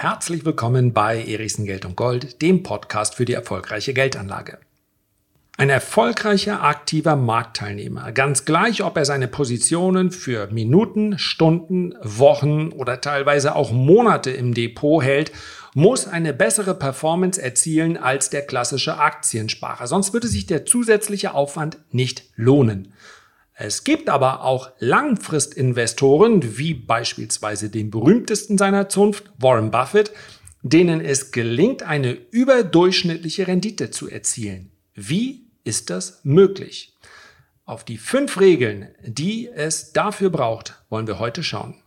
Herzlich willkommen bei Erichsen Geld und Gold, dem Podcast für die erfolgreiche Geldanlage. Ein erfolgreicher aktiver Marktteilnehmer, ganz gleich, ob er seine Positionen für Minuten, Stunden, Wochen oder teilweise auch Monate im Depot hält, muss eine bessere Performance erzielen als der klassische Aktiensparer. Sonst würde sich der zusätzliche Aufwand nicht lohnen. Es gibt aber auch Langfristinvestoren, wie beispielsweise den berühmtesten seiner Zunft, Warren Buffett, denen es gelingt, eine überdurchschnittliche Rendite zu erzielen. Wie ist das möglich? Auf die fünf Regeln, die es dafür braucht, wollen wir heute schauen.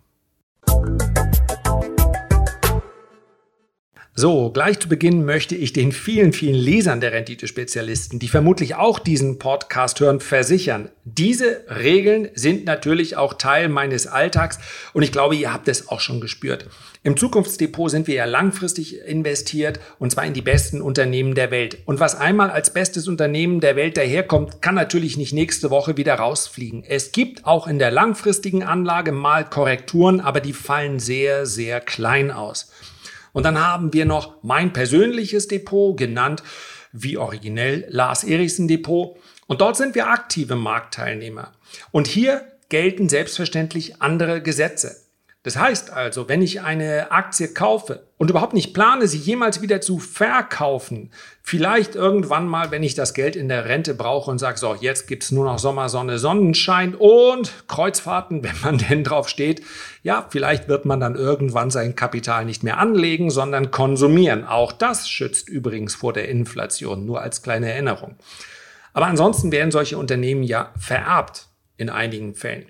So, gleich zu Beginn möchte ich den vielen, vielen Lesern der Renditespezialisten, die vermutlich auch diesen Podcast hören, versichern. Diese Regeln sind natürlich auch Teil meines Alltags und ich glaube, ihr habt es auch schon gespürt. Im Zukunftsdepot sind wir ja langfristig investiert und zwar in die besten Unternehmen der Welt. Und was einmal als bestes Unternehmen der Welt daherkommt, kann natürlich nicht nächste Woche wieder rausfliegen. Es gibt auch in der langfristigen Anlage mal Korrekturen, aber die fallen sehr, sehr klein aus. Und dann haben wir noch mein persönliches Depot, genannt wie originell Lars Erichsen Depot. Und dort sind wir aktive Marktteilnehmer. Und hier gelten selbstverständlich andere Gesetze. Das heißt also, wenn ich eine Aktie kaufe und überhaupt nicht plane, sie jemals wieder zu verkaufen, vielleicht irgendwann mal, wenn ich das Geld in der Rente brauche und sage, so, jetzt gibt's nur noch Sommersonne, Sonnenschein und Kreuzfahrten, wenn man denn drauf steht, ja, vielleicht wird man dann irgendwann sein Kapital nicht mehr anlegen, sondern konsumieren. Auch das schützt übrigens vor der Inflation, nur als kleine Erinnerung. Aber ansonsten werden solche Unternehmen ja vererbt in einigen Fällen.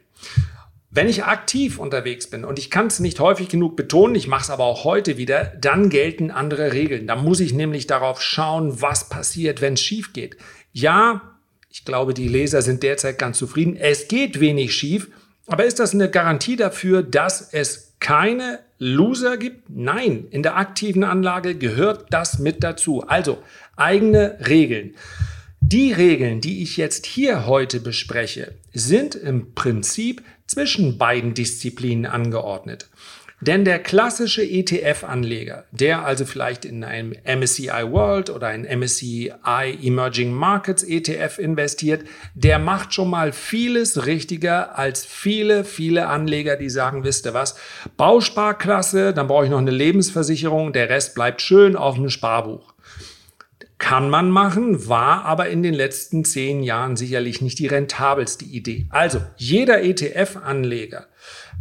Wenn ich aktiv unterwegs bin und ich kann es nicht häufig genug betonen, ich mache es aber auch heute wieder, dann gelten andere Regeln. Da muss ich nämlich darauf schauen, was passiert, wenn es schief geht. Ja, ich glaube, die Leser sind derzeit ganz zufrieden. Es geht wenig schief, aber ist das eine Garantie dafür, dass es keine Loser gibt? Nein, in der aktiven Anlage gehört das mit dazu. Also eigene Regeln. Die Regeln, die ich jetzt hier heute bespreche, sind im Prinzip zwischen beiden Disziplinen angeordnet. Denn der klassische ETF-Anleger, der also vielleicht in einem MSCI World oder ein MSCI Emerging Markets ETF investiert, der macht schon mal vieles richtiger als viele, viele Anleger, die sagen, wisst ihr was, Bausparklasse, dann brauche ich noch eine Lebensversicherung, der Rest bleibt schön auf dem Sparbuch. Kann man machen, war aber in den letzten zehn Jahren sicherlich nicht die rentabelste Idee. Also jeder ETF-Anleger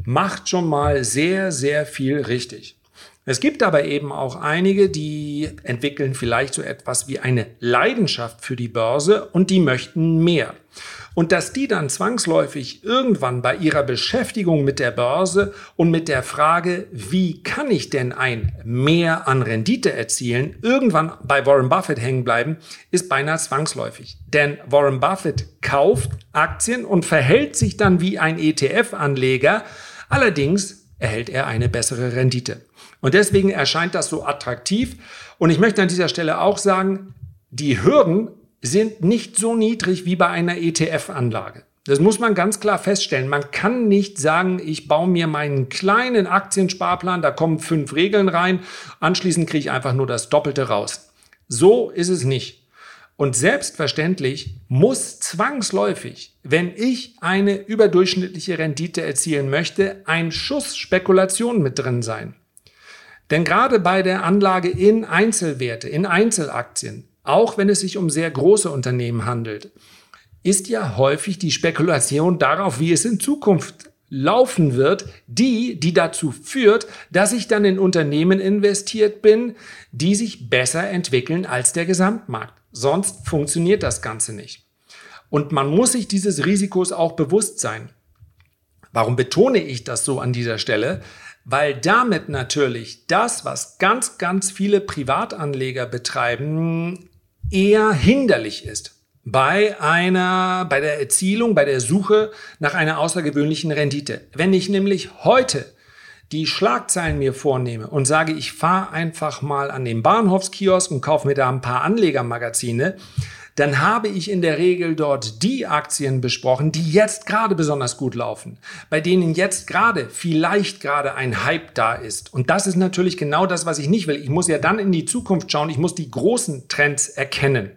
macht schon mal sehr, sehr viel richtig. Es gibt aber eben auch einige, die entwickeln vielleicht so etwas wie eine Leidenschaft für die Börse und die möchten mehr. Und dass die dann zwangsläufig irgendwann bei ihrer Beschäftigung mit der Börse und mit der Frage, wie kann ich denn ein Mehr an Rendite erzielen, irgendwann bei Warren Buffett hängen bleiben, ist beinahe zwangsläufig. Denn Warren Buffett kauft Aktien und verhält sich dann wie ein ETF-Anleger. Allerdings erhält er eine bessere Rendite. Und deswegen erscheint das so attraktiv. Und ich möchte an dieser Stelle auch sagen, die Hürden sind nicht so niedrig wie bei einer ETF-Anlage. Das muss man ganz klar feststellen. Man kann nicht sagen, ich baue mir meinen kleinen Aktiensparplan, da kommen fünf Regeln rein, anschließend kriege ich einfach nur das Doppelte raus. So ist es nicht. Und selbstverständlich muss zwangsläufig, wenn ich eine überdurchschnittliche Rendite erzielen möchte, ein Schuss Spekulation mit drin sein. Denn gerade bei der Anlage in Einzelwerte, in Einzelaktien, auch wenn es sich um sehr große Unternehmen handelt, ist ja häufig die Spekulation darauf, wie es in Zukunft laufen wird, die, die dazu führt, dass ich dann in Unternehmen investiert bin, die sich besser entwickeln als der Gesamtmarkt. Sonst funktioniert das Ganze nicht. Und man muss sich dieses Risikos auch bewusst sein. Warum betone ich das so an dieser Stelle? Weil damit natürlich das, was ganz, ganz viele Privatanleger betreiben, eher hinderlich ist bei einer, bei der Erzielung, bei der Suche nach einer außergewöhnlichen Rendite. Wenn ich nämlich heute die Schlagzeilen mir vornehme und sage, ich fahre einfach mal an den Bahnhofskiosk und kaufe mir da ein paar Anlegermagazine, dann habe ich in der Regel dort die Aktien besprochen, die jetzt gerade besonders gut laufen, bei denen jetzt gerade vielleicht gerade ein Hype da ist. Und das ist natürlich genau das, was ich nicht will. Ich muss ja dann in die Zukunft schauen, ich muss die großen Trends erkennen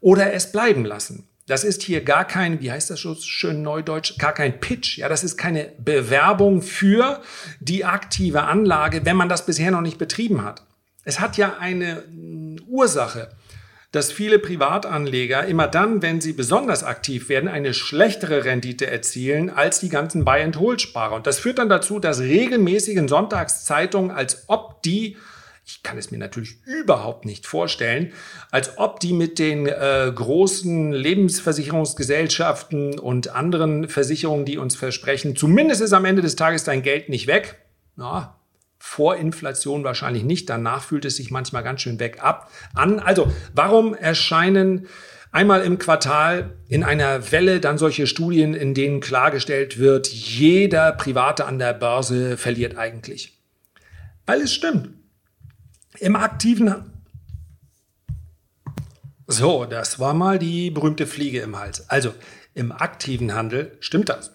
oder es bleiben lassen. Das ist hier gar kein, wie heißt das schon schön neudeutsch, gar kein Pitch. Ja, das ist keine Bewerbung für die aktive Anlage, wenn man das bisher noch nicht betrieben hat. Es hat ja eine mm, Ursache, dass viele Privatanleger immer dann, wenn sie besonders aktiv werden, eine schlechtere Rendite erzielen als die ganzen Buy-and-Hold-Sparer. Und das führt dann dazu, dass regelmäßigen Sonntagszeitungen, als ob die ich kann es mir natürlich überhaupt nicht vorstellen, als ob die mit den äh, großen Lebensversicherungsgesellschaften und anderen Versicherungen, die uns versprechen, zumindest ist am Ende des Tages dein Geld nicht weg. Ja, vor Inflation wahrscheinlich nicht, danach fühlt es sich manchmal ganz schön weg ab an. Also, warum erscheinen einmal im Quartal in einer Welle dann solche Studien, in denen klargestellt wird, jeder Private an der Börse verliert eigentlich? Weil es stimmt. Im aktiven so, das war mal die berühmte Fliege im Hals. Also im aktiven Handel stimmt das.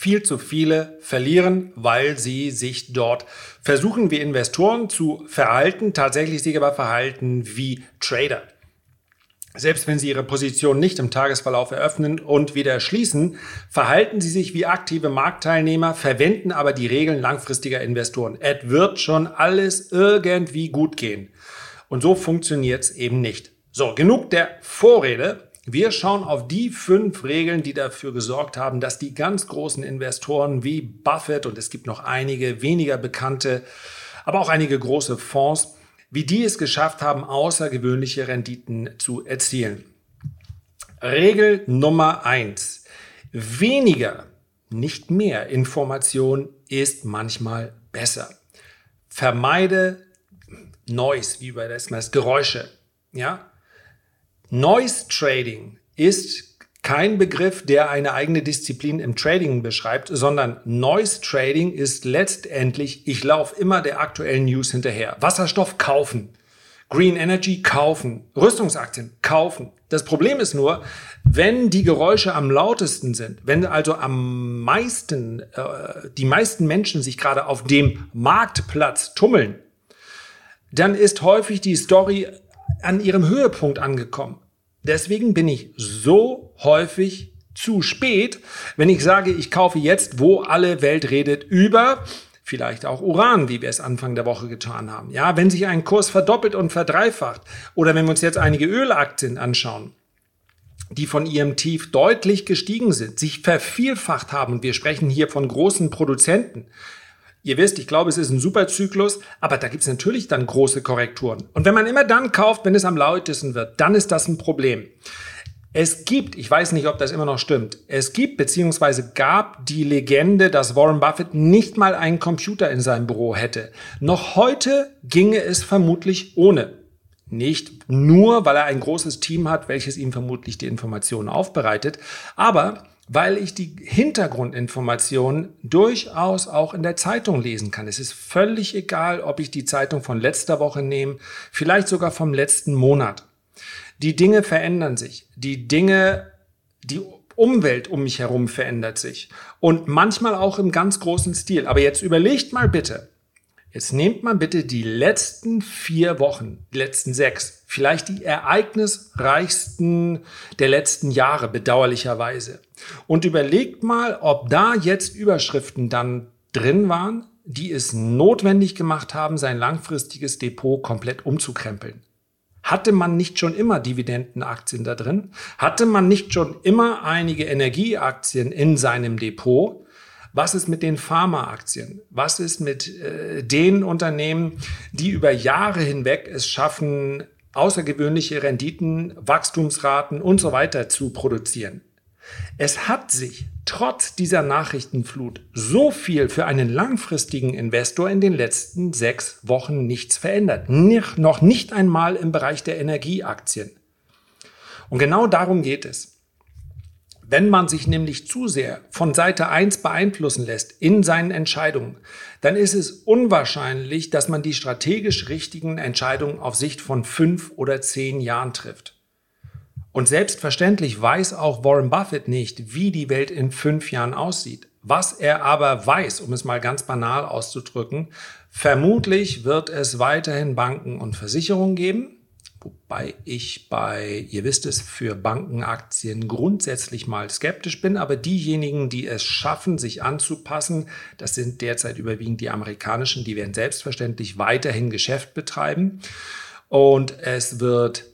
Viel zu viele verlieren, weil sie sich dort versuchen, wie Investoren zu verhalten, tatsächlich sich aber verhalten wie Trader. Selbst wenn Sie Ihre Position nicht im Tagesverlauf eröffnen und wieder schließen, verhalten Sie sich wie aktive Marktteilnehmer, verwenden aber die Regeln langfristiger Investoren. Es wird schon alles irgendwie gut gehen. Und so funktioniert es eben nicht. So, genug der Vorrede. Wir schauen auf die fünf Regeln, die dafür gesorgt haben, dass die ganz großen Investoren wie Buffett und es gibt noch einige weniger bekannte, aber auch einige große Fonds wie die es geschafft haben, außergewöhnliche Renditen zu erzielen. Regel Nummer eins: Weniger, nicht mehr Information ist manchmal besser. Vermeide Noise, wie bei das Geräusche. Ja? Noise Trading ist kein Begriff, der eine eigene Disziplin im Trading beschreibt, sondern Noise Trading ist letztendlich, ich laufe immer der aktuellen News hinterher. Wasserstoff kaufen, Green Energy kaufen, Rüstungsaktien kaufen. Das Problem ist nur, wenn die Geräusche am lautesten sind, wenn also am meisten, äh, die meisten Menschen sich gerade auf dem Marktplatz tummeln, dann ist häufig die Story an ihrem Höhepunkt angekommen. Deswegen bin ich so häufig zu spät, wenn ich sage, ich kaufe jetzt, wo alle Welt redet über vielleicht auch Uran, wie wir es Anfang der Woche getan haben. Ja, wenn sich ein Kurs verdoppelt und verdreifacht oder wenn wir uns jetzt einige Ölaktien anschauen, die von ihrem Tief deutlich gestiegen sind, sich vervielfacht haben und wir sprechen hier von großen Produzenten, Ihr wisst, ich glaube, es ist ein Superzyklus, aber da gibt es natürlich dann große Korrekturen. Und wenn man immer dann kauft, wenn es am lautesten wird, dann ist das ein Problem. Es gibt, ich weiß nicht, ob das immer noch stimmt, es gibt bzw. gab die Legende, dass Warren Buffett nicht mal einen Computer in seinem Büro hätte. Noch heute ginge es vermutlich ohne. Nicht nur, weil er ein großes Team hat, welches ihm vermutlich die Informationen aufbereitet, aber weil ich die Hintergrundinformationen durchaus auch in der Zeitung lesen kann. Es ist völlig egal, ob ich die Zeitung von letzter Woche nehme, vielleicht sogar vom letzten Monat. Die Dinge verändern sich. Die Dinge, die Umwelt um mich herum verändert sich. Und manchmal auch im ganz großen Stil. Aber jetzt überlegt mal bitte, Jetzt nehmt mal bitte die letzten vier Wochen, die letzten sechs, vielleicht die ereignisreichsten der letzten Jahre, bedauerlicherweise. Und überlegt mal, ob da jetzt Überschriften dann drin waren, die es notwendig gemacht haben, sein langfristiges Depot komplett umzukrempeln. Hatte man nicht schon immer Dividendenaktien da drin? Hatte man nicht schon immer einige Energieaktien in seinem Depot? Was ist mit den Pharmaaktien? Was ist mit äh, den Unternehmen, die über Jahre hinweg es schaffen, außergewöhnliche Renditen, Wachstumsraten und so weiter zu produzieren? Es hat sich trotz dieser Nachrichtenflut so viel für einen langfristigen Investor in den letzten sechs Wochen nichts verändert. Noch nicht einmal im Bereich der Energieaktien. Und genau darum geht es. Wenn man sich nämlich zu sehr von Seite 1 beeinflussen lässt in seinen Entscheidungen, dann ist es unwahrscheinlich, dass man die strategisch richtigen Entscheidungen auf Sicht von fünf oder zehn Jahren trifft. Und selbstverständlich weiß auch Warren Buffett nicht, wie die Welt in fünf Jahren aussieht. Was er aber weiß, um es mal ganz banal auszudrücken, vermutlich wird es weiterhin Banken und Versicherungen geben, wobei ich bei, ihr wisst es, für Bankenaktien grundsätzlich mal skeptisch bin, aber diejenigen, die es schaffen, sich anzupassen, das sind derzeit überwiegend die amerikanischen, die werden selbstverständlich weiterhin Geschäft betreiben und es wird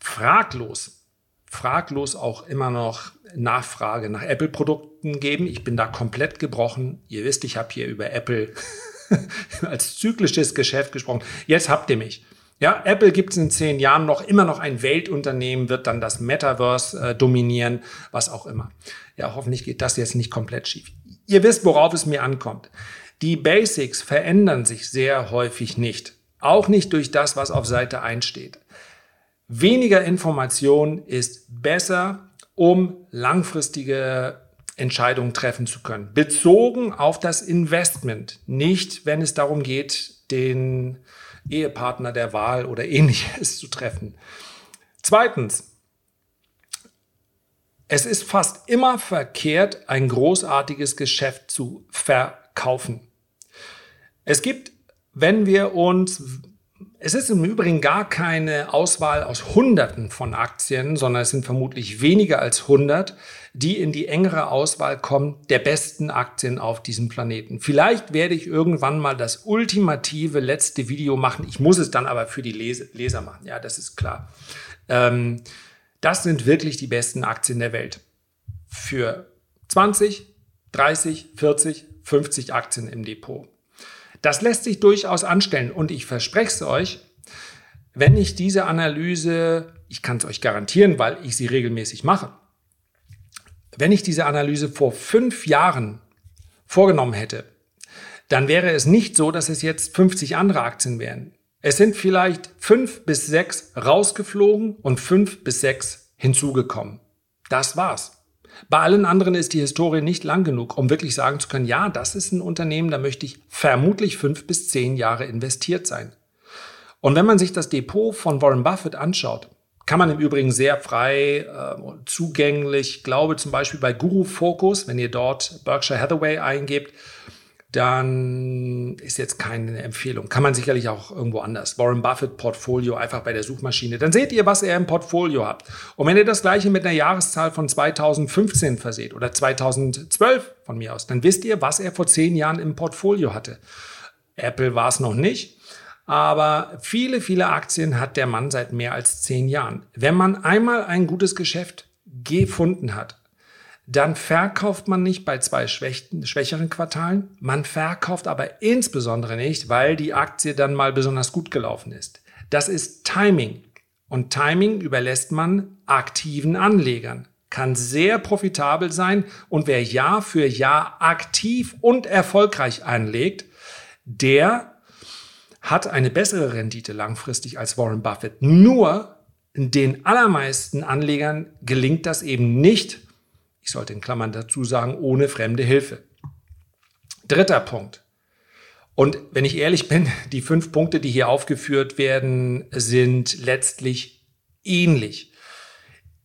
fraglos fraglos auch immer noch Nachfrage nach Apple-Produkten geben. Ich bin da komplett gebrochen. Ihr wisst, ich habe hier über Apple als zyklisches Geschäft gesprochen. Jetzt habt ihr mich. Ja, Apple gibt es in zehn Jahren noch immer noch ein Weltunternehmen, wird dann das Metaverse äh, dominieren, was auch immer. Ja, hoffentlich geht das jetzt nicht komplett schief. Ihr wisst, worauf es mir ankommt. Die Basics verändern sich sehr häufig nicht. Auch nicht durch das, was auf Seite 1 steht. Weniger Information ist besser, um langfristige Entscheidungen treffen zu können. Bezogen auf das Investment, nicht wenn es darum geht, den Ehepartner der Wahl oder ähnliches zu treffen. Zweitens, es ist fast immer verkehrt, ein großartiges Geschäft zu verkaufen. Es gibt, wenn wir uns es ist im Übrigen gar keine Auswahl aus Hunderten von Aktien, sondern es sind vermutlich weniger als 100, die in die engere Auswahl kommen der besten Aktien auf diesem Planeten. Vielleicht werde ich irgendwann mal das ultimative letzte Video machen. Ich muss es dann aber für die Leser machen. Ja, das ist klar. Ähm, das sind wirklich die besten Aktien der Welt. Für 20, 30, 40, 50 Aktien im Depot. Das lässt sich durchaus anstellen und ich verspreche es euch, wenn ich diese Analyse, ich kann es euch garantieren, weil ich sie regelmäßig mache, wenn ich diese Analyse vor fünf Jahren vorgenommen hätte, dann wäre es nicht so, dass es jetzt 50 andere Aktien wären. Es sind vielleicht fünf bis sechs rausgeflogen und fünf bis sechs hinzugekommen. Das war's. Bei allen anderen ist die Historie nicht lang genug, um wirklich sagen zu können, ja, das ist ein Unternehmen, da möchte ich vermutlich fünf bis zehn Jahre investiert sein. Und wenn man sich das Depot von Warren Buffett anschaut, kann man im Übrigen sehr frei äh, zugänglich, glaube zum Beispiel bei Guru Focus, wenn ihr dort Berkshire Hathaway eingebt, dann ist jetzt keine Empfehlung. Kann man sicherlich auch irgendwo anders. Warren Buffett Portfolio einfach bei der Suchmaschine. Dann seht ihr, was er im Portfolio hat. Und wenn ihr das gleiche mit einer Jahreszahl von 2015 verseht oder 2012 von mir aus, dann wisst ihr, was er vor zehn Jahren im Portfolio hatte. Apple war es noch nicht. Aber viele, viele Aktien hat der Mann seit mehr als zehn Jahren. Wenn man einmal ein gutes Geschäft gefunden hat, dann verkauft man nicht bei zwei schwächeren Quartalen. Man verkauft aber insbesondere nicht, weil die Aktie dann mal besonders gut gelaufen ist. Das ist Timing. Und Timing überlässt man aktiven Anlegern. Kann sehr profitabel sein und wer Jahr für Jahr aktiv und erfolgreich anlegt, der hat eine bessere Rendite langfristig als Warren Buffett. Nur den allermeisten Anlegern gelingt das eben nicht ich sollte in Klammern dazu sagen, ohne fremde Hilfe. Dritter Punkt. Und wenn ich ehrlich bin, die fünf Punkte, die hier aufgeführt werden, sind letztlich ähnlich.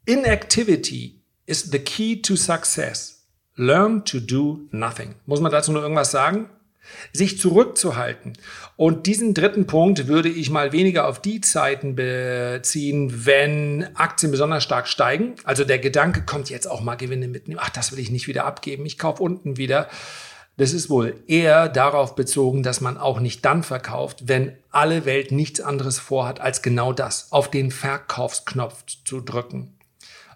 Inactivity is the key to success. Learn to do nothing. Muss man dazu noch irgendwas sagen? Sich zurückzuhalten. Und diesen dritten Punkt würde ich mal weniger auf die Zeiten beziehen, wenn Aktien besonders stark steigen. Also der Gedanke kommt jetzt auch mal Gewinne mitnehmen. Ach, das will ich nicht wieder abgeben. Ich kaufe unten wieder. Das ist wohl eher darauf bezogen, dass man auch nicht dann verkauft, wenn alle Welt nichts anderes vorhat, als genau das, auf den Verkaufsknopf zu drücken.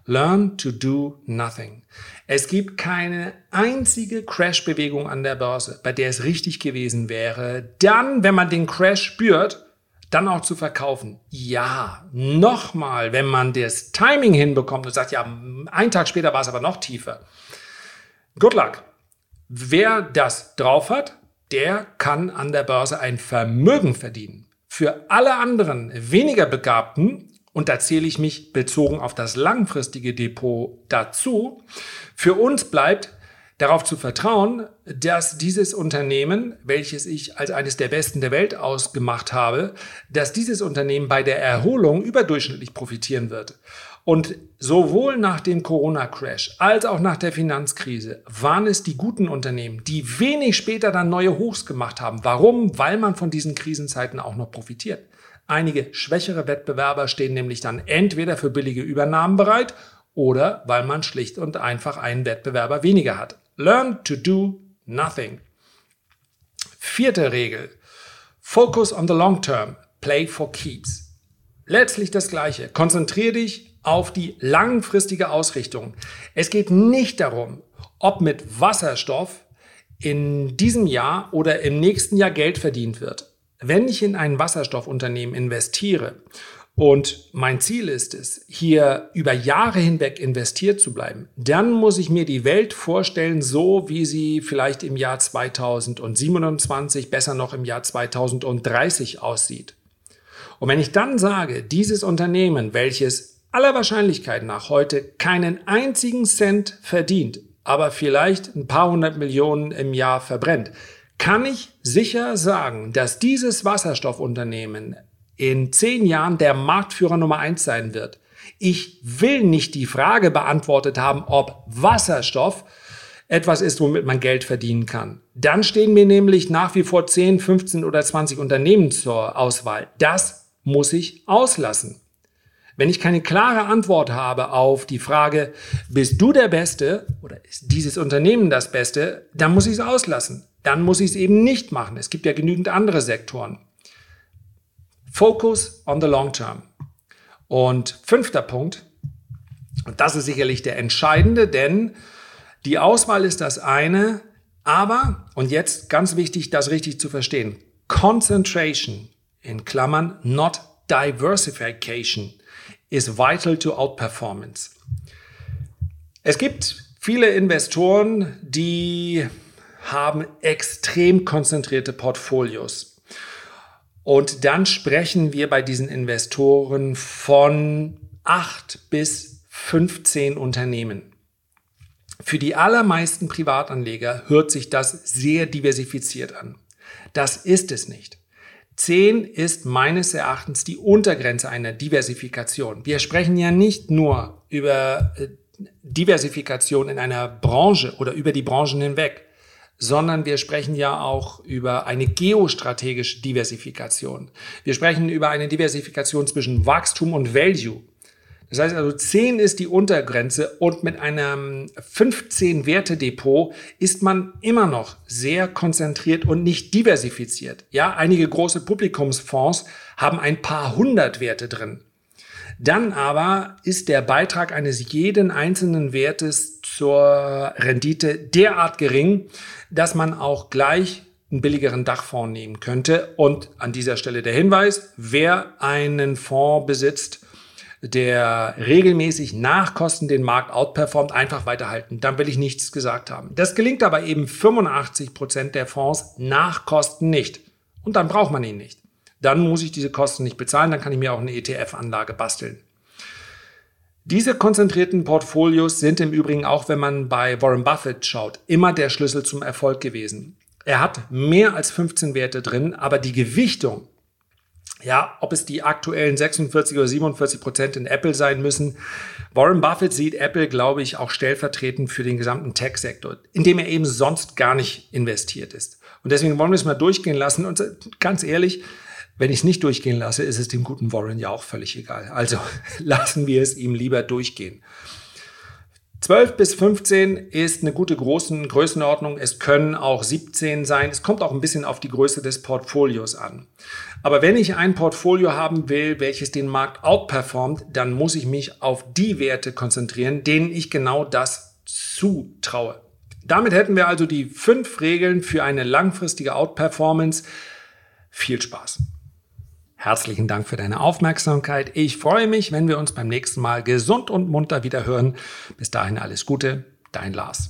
Learn to do nothing. Es gibt keine einzige Crash-Bewegung an der Börse, bei der es richtig gewesen wäre, dann, wenn man den Crash spürt, dann auch zu verkaufen. Ja, nochmal, wenn man das Timing hinbekommt und sagt, ja, einen Tag später war es aber noch tiefer. Good luck. Wer das drauf hat, der kann an der Börse ein Vermögen verdienen. Für alle anderen weniger Begabten und da zähle ich mich bezogen auf das langfristige Depot dazu. Für uns bleibt, Darauf zu vertrauen, dass dieses Unternehmen, welches ich als eines der besten der Welt ausgemacht habe, dass dieses Unternehmen bei der Erholung überdurchschnittlich profitieren wird. Und sowohl nach dem Corona-Crash als auch nach der Finanzkrise waren es die guten Unternehmen, die wenig später dann neue Hochs gemacht haben. Warum? Weil man von diesen Krisenzeiten auch noch profitiert. Einige schwächere Wettbewerber stehen nämlich dann entweder für billige Übernahmen bereit oder weil man schlicht und einfach einen Wettbewerber weniger hat. Learn to do nothing. Vierte Regel. Focus on the long term. Play for keeps. Letztlich das Gleiche. Konzentriere dich auf die langfristige Ausrichtung. Es geht nicht darum, ob mit Wasserstoff in diesem Jahr oder im nächsten Jahr Geld verdient wird. Wenn ich in ein Wasserstoffunternehmen investiere und mein Ziel ist es, hier über Jahre hinweg investiert zu bleiben, dann muss ich mir die Welt vorstellen, so wie sie vielleicht im Jahr 2027, besser noch im Jahr 2030 aussieht. Und wenn ich dann sage, dieses Unternehmen, welches aller Wahrscheinlichkeit nach heute keinen einzigen Cent verdient, aber vielleicht ein paar hundert Millionen im Jahr verbrennt, kann ich sicher sagen, dass dieses Wasserstoffunternehmen in zehn Jahren der Marktführer Nummer eins sein wird. Ich will nicht die Frage beantwortet haben, ob Wasserstoff etwas ist, womit man Geld verdienen kann. Dann stehen mir nämlich nach wie vor 10, 15 oder 20 Unternehmen zur Auswahl. Das muss ich auslassen. Wenn ich keine klare Antwort habe auf die Frage, bist du der Beste oder ist dieses Unternehmen das Beste, dann muss ich es auslassen. Dann muss ich es eben nicht machen. Es gibt ja genügend andere Sektoren. Focus on the long term. Und fünfter Punkt, und das ist sicherlich der entscheidende, denn die Auswahl ist das eine, aber, und jetzt ganz wichtig, das richtig zu verstehen, Concentration in Klammern, not diversification, is vital to outperformance. Es gibt viele Investoren, die haben extrem konzentrierte Portfolios. Und dann sprechen wir bei diesen Investoren von acht bis 15 Unternehmen. Für die allermeisten Privatanleger hört sich das sehr diversifiziert an. Das ist es nicht. Zehn ist meines Erachtens die Untergrenze einer Diversifikation. Wir sprechen ja nicht nur über äh, Diversifikation in einer Branche oder über die Branchen hinweg sondern wir sprechen ja auch über eine geostrategische Diversifikation. Wir sprechen über eine Diversifikation zwischen Wachstum und Value. Das heißt also, 10 ist die Untergrenze und mit einem 15 Werte Depot ist man immer noch sehr konzentriert und nicht diversifiziert. Ja, einige große Publikumsfonds haben ein paar hundert Werte drin. Dann aber ist der Beitrag eines jeden einzelnen Wertes zur Rendite derart gering, dass man auch gleich einen billigeren Dachfonds nehmen könnte. Und an dieser Stelle der Hinweis, wer einen Fonds besitzt, der regelmäßig nach Kosten den Markt outperformt, einfach weiterhalten. Dann will ich nichts gesagt haben. Das gelingt aber eben 85 Prozent der Fonds nach Kosten nicht. Und dann braucht man ihn nicht dann muss ich diese Kosten nicht bezahlen, dann kann ich mir auch eine ETF-Anlage basteln. Diese konzentrierten Portfolios sind im Übrigen auch, wenn man bei Warren Buffett schaut, immer der Schlüssel zum Erfolg gewesen. Er hat mehr als 15 Werte drin, aber die Gewichtung, ja, ob es die aktuellen 46 oder 47 Prozent in Apple sein müssen. Warren Buffett sieht Apple, glaube ich, auch stellvertretend für den gesamten Tech-Sektor, in dem er eben sonst gar nicht investiert ist. Und deswegen wollen wir es mal durchgehen lassen. Und ganz ehrlich, wenn ich es nicht durchgehen lasse, ist es dem guten Warren ja auch völlig egal. Also lassen wir es ihm lieber durchgehen. 12 bis 15 ist eine gute großen Größenordnung. Es können auch 17 sein. Es kommt auch ein bisschen auf die Größe des Portfolios an. Aber wenn ich ein Portfolio haben will, welches den Markt outperformt, dann muss ich mich auf die Werte konzentrieren, denen ich genau das zutraue. Damit hätten wir also die fünf Regeln für eine langfristige Outperformance. Viel Spaß! Herzlichen Dank für deine Aufmerksamkeit. Ich freue mich, wenn wir uns beim nächsten Mal gesund und munter wieder hören. Bis dahin alles Gute, dein Lars.